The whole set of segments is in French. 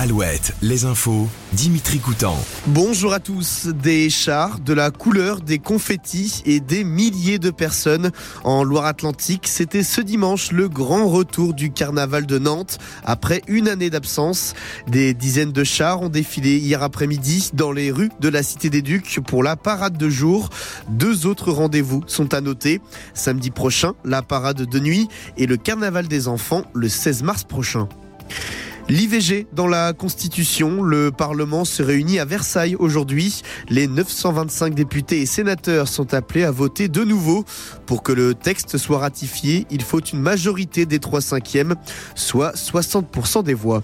Alouette, les infos, Dimitri Coutan. Bonjour à tous. Des chars, de la couleur, des confettis et des milliers de personnes en Loire-Atlantique. C'était ce dimanche le grand retour du carnaval de Nantes après une année d'absence. Des dizaines de chars ont défilé hier après-midi dans les rues de la Cité des Ducs pour la parade de jour. Deux autres rendez-vous sont à noter. Samedi prochain, la parade de nuit et le carnaval des enfants le 16 mars prochain. L'IVG dans la Constitution, le Parlement se réunit à Versailles aujourd'hui. Les 925 députés et sénateurs sont appelés à voter de nouveau. Pour que le texte soit ratifié, il faut une majorité des 3 cinquièmes, soit 60% des voix.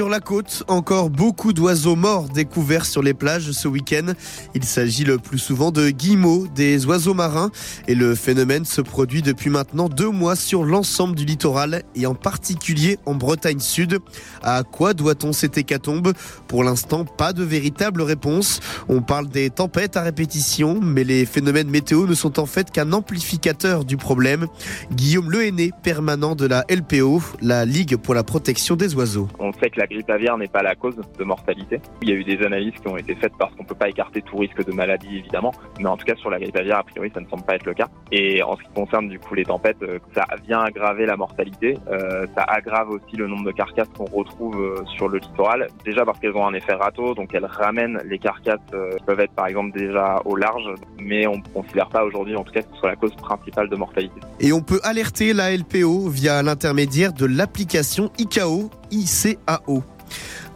Sur la côte, encore beaucoup d'oiseaux morts découverts sur les plages ce week-end. Il s'agit le plus souvent de guillemots, des oiseaux marins, et le phénomène se produit depuis maintenant deux mois sur l'ensemble du littoral et en particulier en Bretagne Sud. À quoi doit-on cette hécatombe? Pour l'instant, pas de véritable réponse. On parle des tempêtes à répétition, mais les phénomènes météo ne sont en fait qu'un amplificateur du problème. Guillaume Lehenné, permanent de la LPO, la Ligue pour la protection des oiseaux. On sait que la grippe aviaire n'est pas la cause de mortalité. Il y a eu des analyses qui ont été faites parce qu'on peut pas écarter tout risque de maladie évidemment, mais en tout cas sur la grippe aviaire a priori ça ne semble pas être le cas. Et en ce qui concerne du coup les tempêtes, euh, ça vient aggraver la mortalité, euh, ça aggrave aussi le nombre de carcasses qu'on retrouve euh, sur le littoral. Déjà parce qu'elles ont un effet râteau, donc elles ramènent les carcasses qui peuvent être par exemple déjà au large, mais on ne considère pas aujourd'hui en tout cas que ce soit la cause principale de mortalité. Et on peut alerter la LPO via l'intermédiaire de l'application ICAO, ICAO.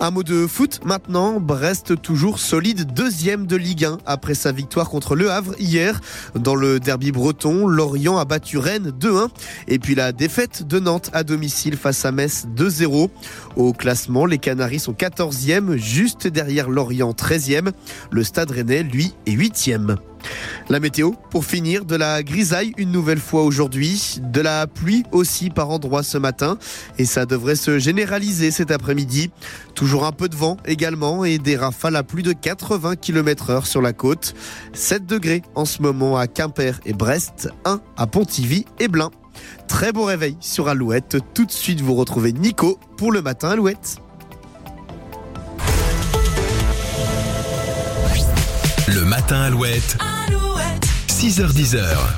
Un mot de foot maintenant. Brest toujours solide deuxième de Ligue 1 après sa victoire contre Le Havre hier. Dans le derby breton, Lorient a battu Rennes 2-1. Et puis la défaite de Nantes à domicile face à Metz 2-0. Au classement, les Canaries sont 14e, juste derrière Lorient 13e. Le Stade Rennais, lui, est 8e. La météo, pour finir, de la grisaille une nouvelle fois aujourd'hui, de la pluie aussi par endroits ce matin, et ça devrait se généraliser cet après-midi. Toujours un peu de vent également et des rafales à plus de 80 km heure sur la côte. 7 degrés en ce moment à Quimper et Brest, 1 à Pontivy et Blain. Très beau réveil sur Alouette. Tout de suite, vous retrouvez Nico pour le matin Alouette. Matin Alouette. 6h10.